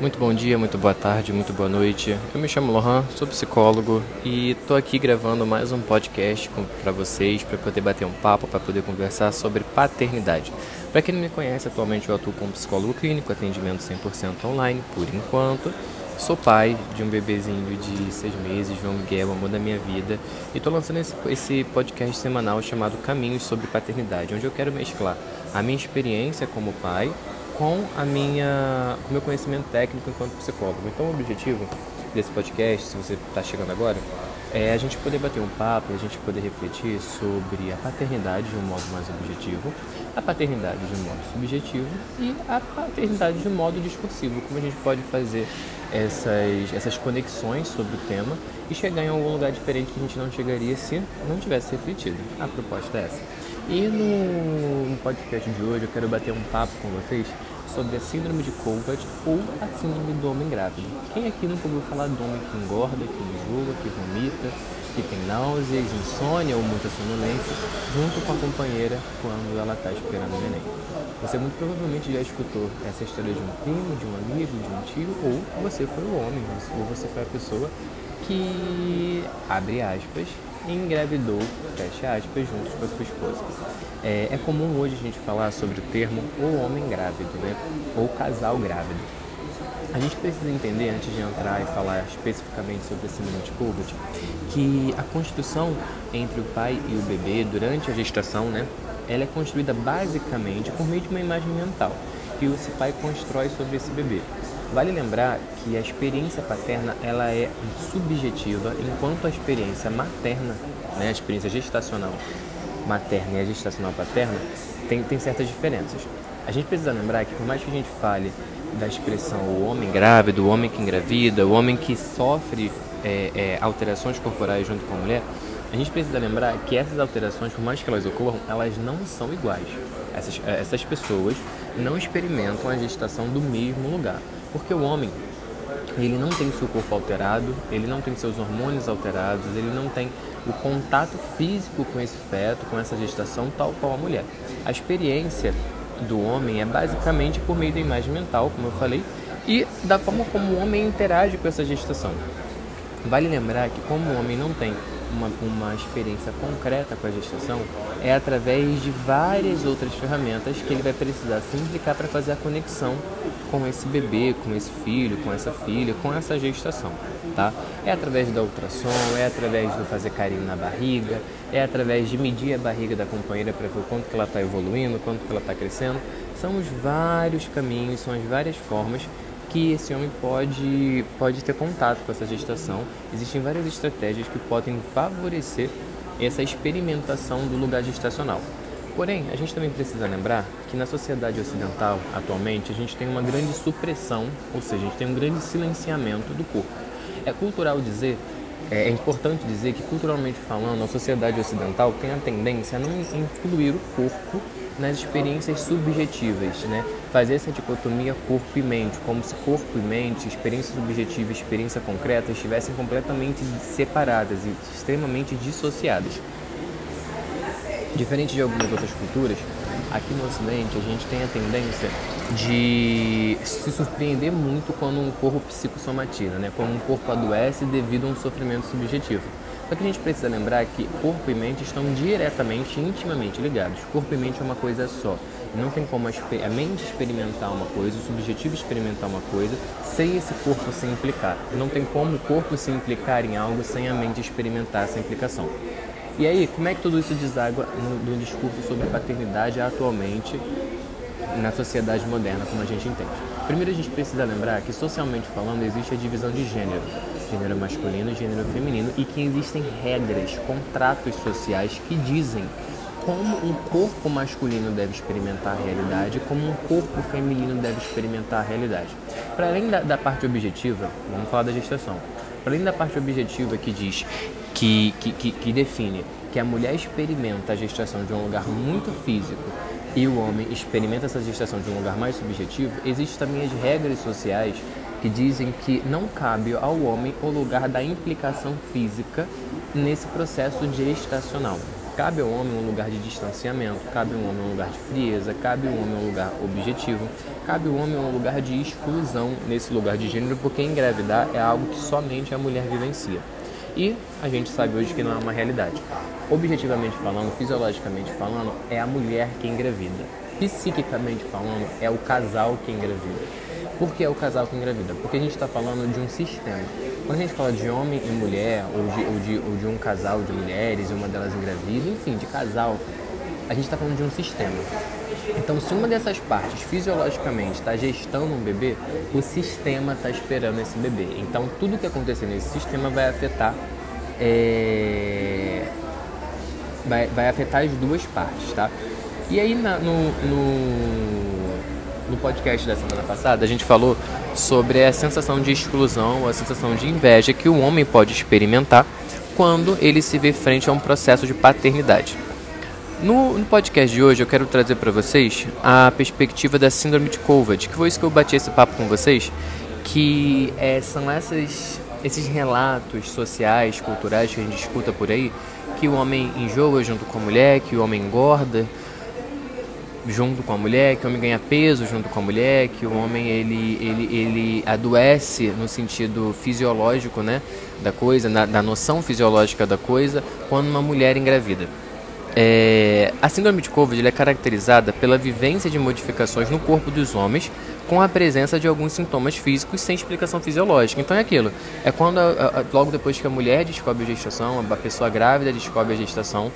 Muito bom dia, muito boa tarde, muito boa noite. Eu me chamo Lohan, sou psicólogo e estou aqui gravando mais um podcast para vocês, para poder bater um papo, para poder conversar sobre paternidade. Para quem não me conhece, atualmente eu atuo como psicólogo clínico, atendimento 100% online, por enquanto. Sou pai de um bebezinho de seis meses, João Miguel, amor da minha vida, e estou lançando esse, esse podcast semanal chamado Caminhos sobre Paternidade, onde eu quero mesclar a minha experiência como pai com a minha, com o meu conhecimento técnico enquanto psicólogo. Então, o objetivo desse podcast, se você está chegando agora, é a gente poder bater um papo, a gente poder refletir sobre a paternidade de um modo mais objetivo, a paternidade de um modo subjetivo e a paternidade de um modo discursivo, como a gente pode fazer essas, essas conexões sobre o tema e chegar em algum lugar diferente que a gente não chegaria se não tivesse refletido. A proposta é essa. E no, podcast de hoje eu quero bater um papo com vocês sobre a síndrome de Kovac ou a síndrome do homem grávido. Quem aqui nunca ouviu falar do homem que engorda, que enjoa, que vomita, que tem náuseas, insônia ou muita sonolência, junto com a companheira quando ela está esperando o neném? Você muito provavelmente já escutou essa história de um primo, de um amigo, de um tio, ou você foi o homem, ou você foi a pessoa que, abre aspas, engravidou, fecha aspas, juntos com a sua esposa. É, é, comum hoje a gente falar sobre o termo o homem grávido, né? Ou casal grávido. A gente precisa entender, antes de entrar e falar especificamente sobre a síndrome de Kubert, que a constituição entre o pai e o bebê durante a gestação, né? Ela é construída basicamente por meio de uma imagem mental que esse pai constrói sobre esse bebê. Vale lembrar que a experiência paterna ela é subjetiva, enquanto a experiência materna, né, a experiência gestacional materna e a gestacional paterna tem, tem certas diferenças. A gente precisa lembrar que por mais que a gente fale da expressão o homem grávido, o homem que engravida, o homem que sofre é, é, alterações corporais junto com a mulher, a gente precisa lembrar que essas alterações, por mais que elas ocorram, elas não são iguais. Essas, essas pessoas não experimentam a gestação do mesmo lugar. Porque o homem, ele não tem seu corpo alterado, ele não tem seus hormônios alterados, ele não tem o contato físico com esse feto, com essa gestação, tal qual a mulher. A experiência do homem é basicamente por meio da imagem mental, como eu falei, e da forma como o homem interage com essa gestação. Vale lembrar que como o homem não tem uma, uma experiência concreta com a gestação, é através de várias outras ferramentas que ele vai precisar se implicar para fazer a conexão com esse bebê, com esse filho, com essa filha, com essa gestação, tá? É através da ultrassom, é através de fazer carinho na barriga, é através de medir a barriga da companheira para ver o quanto que ela está evoluindo, quanto que ela está crescendo. São os vários caminhos, são as várias formas que esse homem pode, pode ter contato com essa gestação. Existem várias estratégias que podem favorecer essa experimentação do lugar gestacional. Porém, a gente também precisa lembrar que na sociedade ocidental, atualmente, a gente tem uma grande supressão, ou seja, a gente tem um grande silenciamento do corpo. É cultural dizer, é, é importante dizer que, culturalmente falando, a sociedade ocidental tem a tendência a não incluir o corpo nas experiências subjetivas, né? Fazer essa dicotomia corpo e mente, como se corpo e mente, experiência subjetiva e experiência concreta estivessem completamente separadas e extremamente dissociadas. Diferente de algumas outras culturas, aqui no Ocidente a gente tem a tendência de se surpreender muito quando um corpo psicossomatiza, né? Quando um corpo adoece devido a um sofrimento subjetivo. Só que a gente precisa lembrar que corpo e mente estão diretamente, intimamente ligados. Corpo e mente é uma coisa só. Não tem como a mente experimentar uma coisa, o subjetivo experimentar uma coisa, sem esse corpo se implicar. Não tem como o corpo se implicar em algo sem a mente experimentar essa implicação. E aí, como é que tudo isso deságua no, no discurso sobre paternidade atualmente na sociedade moderna, como a gente entende? Primeiro, a gente precisa lembrar que, socialmente falando, existe a divisão de gênero gênero masculino e gênero feminino e que existem regras, contratos sociais que dizem como um corpo masculino deve experimentar a realidade, como um corpo feminino deve experimentar a realidade. Para além da, da, parte objetiva, vamos falar da gestação. Para além da parte objetiva que diz que, que, que, que define que a mulher experimenta a gestação de um lugar muito físico e o homem experimenta essa gestação de um lugar mais subjetivo, existem também as regras sociais que dizem que não cabe ao homem o lugar da implicação física nesse processo gestacional. Cabe ao homem um lugar de distanciamento, cabe ao homem um lugar de frieza, cabe ao homem um lugar objetivo, cabe ao homem um lugar de exclusão nesse lugar de gênero, porque engravidar é algo que somente a mulher vivencia. E a gente sabe hoje que não é uma realidade. Objetivamente falando, fisiologicamente falando, é a mulher que engravida. Psiquicamente falando, é o casal que engravida. Por que é o casal que engravida? Porque a gente está falando de um sistema. Quando a gente fala de homem e mulher, ou de, ou de, ou de um casal de mulheres e uma delas engravida, enfim, de casal, a gente está falando de um sistema. Então, se uma dessas partes fisiologicamente está gestando um bebê, o sistema está esperando esse bebê. Então, tudo que acontecer nesse sistema vai afetar é... vai, vai afetar as duas partes, tá? E aí na, no, no, no podcast da semana passada a gente falou sobre a sensação de exclusão, a sensação de inveja que o homem pode experimentar quando ele se vê frente a um processo de paternidade. No, no podcast de hoje eu quero trazer para vocês a perspectiva da síndrome de Kovac, que foi isso que eu bati esse papo com vocês, que é, são essas, esses relatos sociais, culturais que a gente escuta por aí, que o homem enjoa junto com a mulher, que o homem engorda junto com a mulher, que o homem ganha peso junto com a mulher, que o homem ele, ele, ele adoece no sentido fisiológico né, da coisa, na, da noção fisiológica da coisa, quando uma mulher engravida. É, a síndrome de Covid é caracterizada pela vivência de modificações no corpo dos homens com a presença de alguns sintomas físicos sem explicação fisiológica. Então é aquilo, é quando a, a, logo depois que a mulher descobre a gestação, a pessoa grávida descobre a gestação,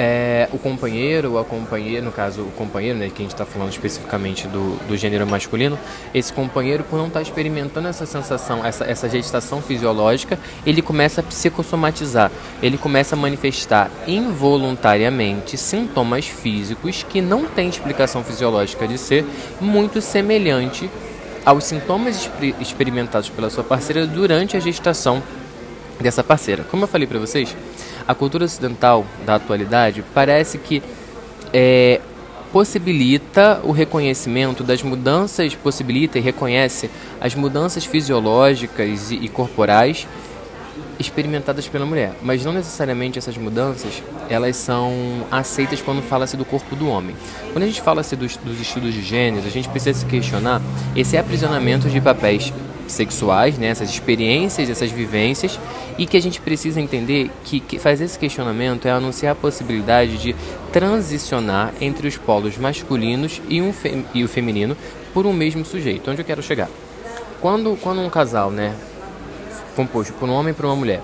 é, o companheiro a companheira, no caso o companheiro, né, que a gente está falando especificamente do, do gênero masculino, esse companheiro, por não estar tá experimentando essa sensação, essa, essa gestação fisiológica, ele começa a psicossomatizar, ele começa a manifestar involuntariamente sintomas físicos que não têm explicação fisiológica de ser muito semelhante aos sintomas experimentados pela sua parceira durante a gestação dessa parceira. Como eu falei para vocês, a cultura ocidental da atualidade parece que é, possibilita o reconhecimento das mudanças, possibilita e reconhece as mudanças fisiológicas e, e corporais experimentadas pela mulher, mas não necessariamente essas mudanças elas são aceitas quando fala-se do corpo do homem. Quando a gente fala-se dos, dos estudos de gêneros, a gente precisa se questionar esse aprisionamento de papéis sexuais, né, essas experiências, essas vivências, e que a gente precisa entender que, que fazer esse questionamento é anunciar a possibilidade de transicionar entre os polos masculinos e, um e o feminino por um mesmo sujeito. Onde eu quero chegar? Quando, quando um casal, né, composto por um homem e por uma mulher,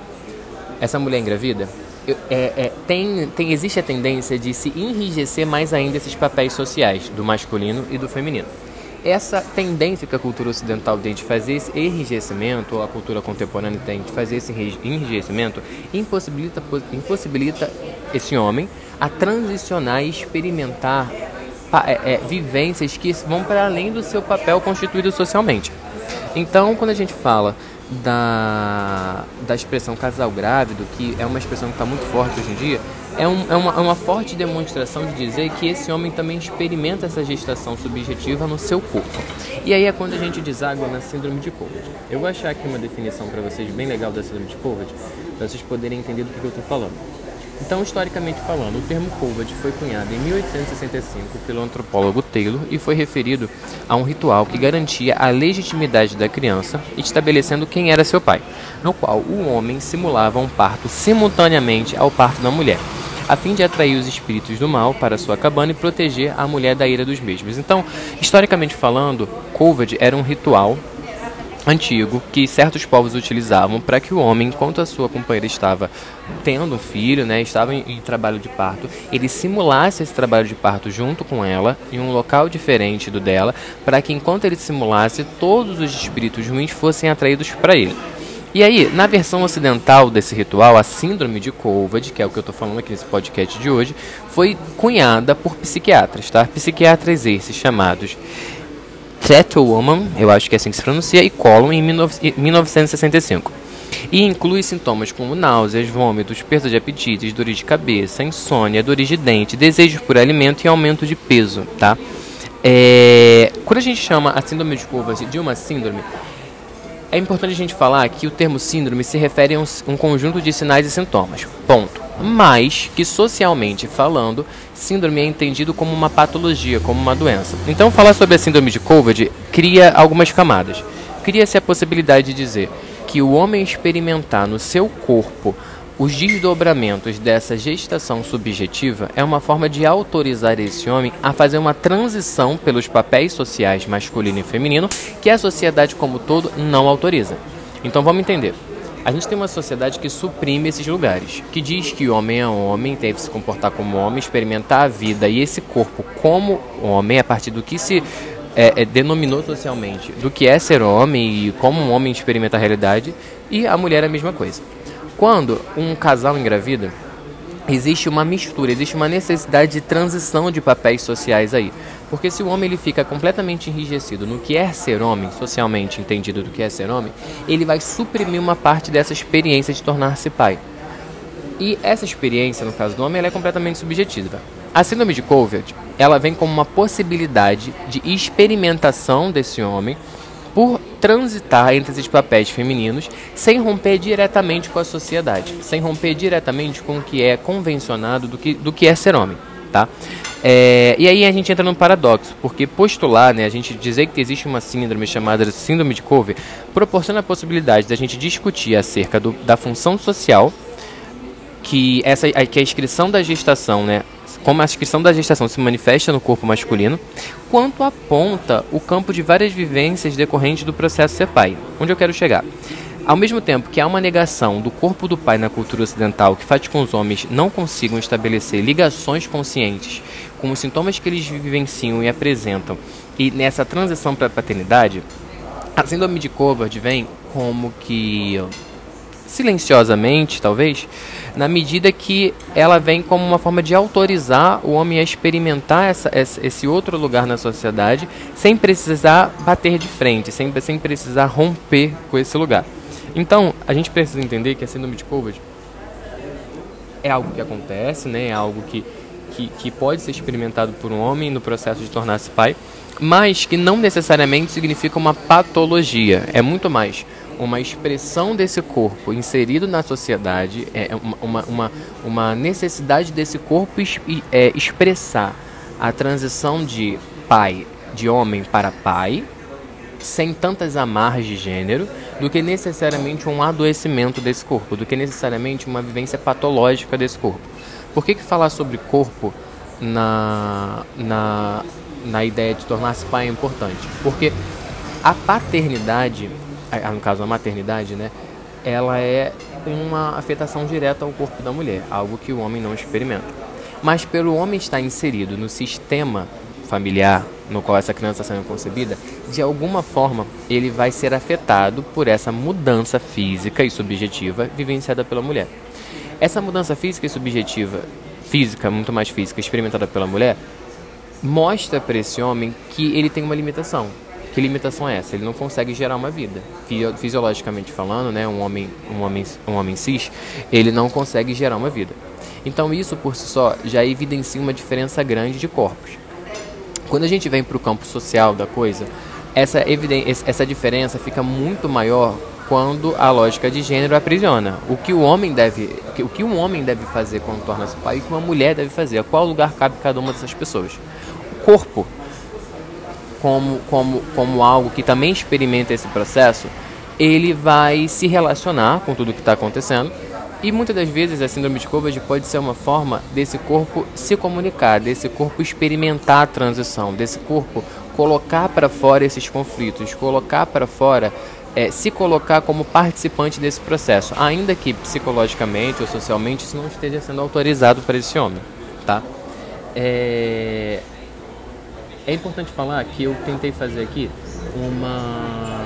essa mulher engravida, é, é, tem, tem, existe a tendência de se enrijecer mais ainda esses papéis sociais do masculino e do feminino essa tendência que a cultura ocidental tem de fazer esse enrijecimento, ou a cultura contemporânea tem de fazer esse enrijecimento, impossibilita, impossibilita esse homem a transicionar e experimentar é, é, vivências que vão para além do seu papel constituído socialmente. Então, quando a gente fala da, da expressão casal grávido, que é uma expressão que está muito forte hoje em dia, é, um, é, uma, é uma forte demonstração de dizer que esse homem também experimenta essa gestação subjetiva no seu corpo. E aí é quando a gente deságua na síndrome de Covid. Eu vou achar aqui uma definição para vocês bem legal da síndrome de Covid, para vocês poderem entender do que eu estou falando. Então, historicamente falando, o termo COVID foi cunhado em 1865 pelo antropólogo Taylor e foi referido a um ritual que garantia a legitimidade da criança, estabelecendo quem era seu pai, no qual o homem simulava um parto simultaneamente ao parto da mulher, a fim de atrair os espíritos do mal para sua cabana e proteger a mulher da ira dos mesmos. Então, historicamente falando, COVID era um ritual antigo que certos povos utilizavam para que o homem, enquanto a sua companheira estava tendo um filho, né, estava em, em, trabalho de parto, ele simulasse esse trabalho de parto junto com ela em um local diferente do dela, para que enquanto ele simulasse, todos os espíritos ruins fossem atraídos para ele. E aí, na versão ocidental desse ritual, a síndrome de Kovad, que é o que eu estou falando aqui nesse podcast de hoje, foi cunhada por psiquiatras, tá? Psiquiatras esses chamados Woman, eu acho que é assim que se pronuncia, e Colon em 1965. E inclui sintomas como náuseas, vômitos, perda de apetite, dores de cabeça, insônia, dores de dente, desejos por alimento e aumento de peso, tá? É, quando a gente chama a síndrome de Kovacs de uma síndrome, é importante a gente falar que o termo síndrome se refere a um, um conjunto de sinais e sintomas. Ponto. Mas que socialmente falando, síndrome é entendido como uma patologia, como uma doença. Então, falar sobre a síndrome de COVID cria algumas camadas. Cria-se a possibilidade de dizer que o homem experimentar no seu corpo os desdobramentos dessa gestação subjetiva é uma forma de autorizar esse homem a fazer uma transição pelos papéis sociais masculino e feminino que a sociedade como todo não autoriza. Então vamos entender. A gente tem uma sociedade que suprime esses lugares, que diz que o homem é homem, deve se comportar como homem, experimentar a vida e esse corpo como homem, a partir do que se é, é, denominou socialmente, do que é ser homem e como um homem experimenta a realidade, e a mulher é a mesma coisa. Quando um casal engravida, existe uma mistura, existe uma necessidade de transição de papéis sociais aí. Porque se o homem ele fica completamente enrijecido no que é ser homem, socialmente entendido do que é ser homem, ele vai suprimir uma parte dessa experiência de tornar-se pai. E essa experiência, no caso do homem, ela é completamente subjetiva. A síndrome de Colvard, ela vem como uma possibilidade de experimentação desse homem por transitar entre esses papéis femininos sem romper diretamente com a sociedade, sem romper diretamente com o que é convencionado do que, do que é ser homem, tá? É, e aí a gente entra num paradoxo, porque postular, né, a gente dizer que existe uma síndrome chamada síndrome de Covey, proporciona a possibilidade da gente discutir acerca do, da função social que essa que a inscrição da gestação, né, como a inscrição da gestação se manifesta no corpo masculino, quanto aponta o campo de várias vivências decorrentes do processo ser pai. Onde eu quero chegar? Ao mesmo tempo que há uma negação do corpo do pai na cultura ocidental que faz com que os homens não consigam estabelecer ligações conscientes com os sintomas que eles vivenciam e apresentam, e nessa transição para a paternidade, a síndrome de Covard vem como que silenciosamente, talvez, na medida que ela vem como uma forma de autorizar o homem a experimentar essa, esse outro lugar na sociedade sem precisar bater de frente, sem, sem precisar romper com esse lugar. Então, a gente precisa entender que a síndrome de Covid é algo que acontece, né? é algo que, que, que pode ser experimentado por um homem no processo de tornar-se pai, mas que não necessariamente significa uma patologia, é muito mais uma expressão desse corpo inserido na sociedade, é uma, uma, uma necessidade desse corpo é, expressar a transição de pai, de homem para pai, sem tantas amarras de gênero, do que necessariamente um adoecimento desse corpo, do que necessariamente uma vivência patológica desse corpo. Por que, que falar sobre corpo na, na, na ideia de tornar-se pai é importante? Porque a paternidade no caso a maternidade, né, ela é uma afetação direta ao corpo da mulher, algo que o homem não experimenta. Mas pelo homem estar inserido no sistema familiar no qual essa criança está sendo concebida, de alguma forma ele vai ser afetado por essa mudança física e subjetiva vivenciada pela mulher. Essa mudança física e subjetiva, física, muito mais física, experimentada pela mulher, mostra para esse homem que ele tem uma limitação, que limitação é essa? Ele não consegue gerar uma vida. Fisiologicamente falando, né, um homem, um homem, um homem cis, ele não consegue gerar uma vida. Então isso por si só já evidencia uma diferença grande de corpos. Quando a gente vem para o campo social da coisa, essa, essa diferença fica muito maior quando a lógica de gênero aprisiona. O que o homem deve, o que um homem deve fazer quando torna-se pai e o que uma mulher deve fazer. A qual lugar cabe cada uma dessas pessoas? O corpo como, como, como algo que também experimenta esse processo, ele vai se relacionar com tudo que está acontecendo. E muitas das vezes a síndrome de Covid pode ser uma forma desse corpo se comunicar, desse corpo experimentar a transição, desse corpo colocar para fora esses conflitos, colocar para fora, é, se colocar como participante desse processo, ainda que psicologicamente ou socialmente isso não esteja sendo autorizado para esse homem, tá? É, é importante falar que eu tentei fazer aqui uma,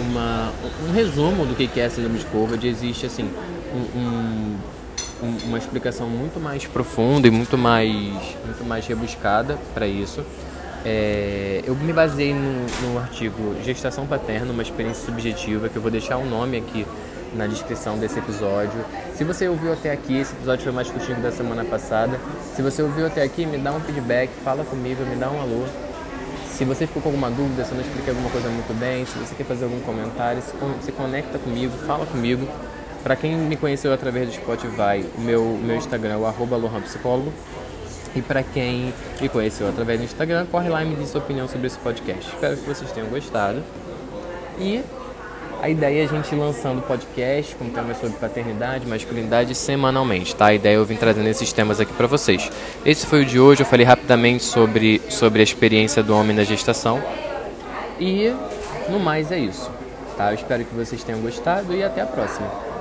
uma um resumo do que é síndrome de Covid. Existe assim um, um, uma explicação muito mais profunda e muito mais, muito mais rebuscada para isso. É, eu me baseei no, no artigo Gestação Paterna, uma experiência subjetiva, que eu vou deixar o um nome aqui na descrição desse episódio. Se você ouviu até aqui, esse episódio foi mais curtinho da semana passada. Se você ouviu até aqui, me dá um feedback, fala comigo, me dá um alô. Se você ficou com alguma dúvida, se eu não expliquei alguma coisa muito bem, se você quer fazer algum comentário, se, conecta comigo, fala comigo. Para quem me conheceu através do Spotify, o meu, meu Instagram é o arroba. E para quem me conheceu através do Instagram, corre lá e me diz sua opinião sobre esse podcast. Espero que vocês tenham gostado. E a ideia é a gente lançando podcast com temas sobre paternidade, masculinidade semanalmente, tá? A ideia é eu vim trazendo esses temas aqui para vocês. Esse foi o de hoje, eu falei rapidamente sobre, sobre a experiência do homem na gestação. E no mais é isso, tá? Eu espero que vocês tenham gostado e até a próxima.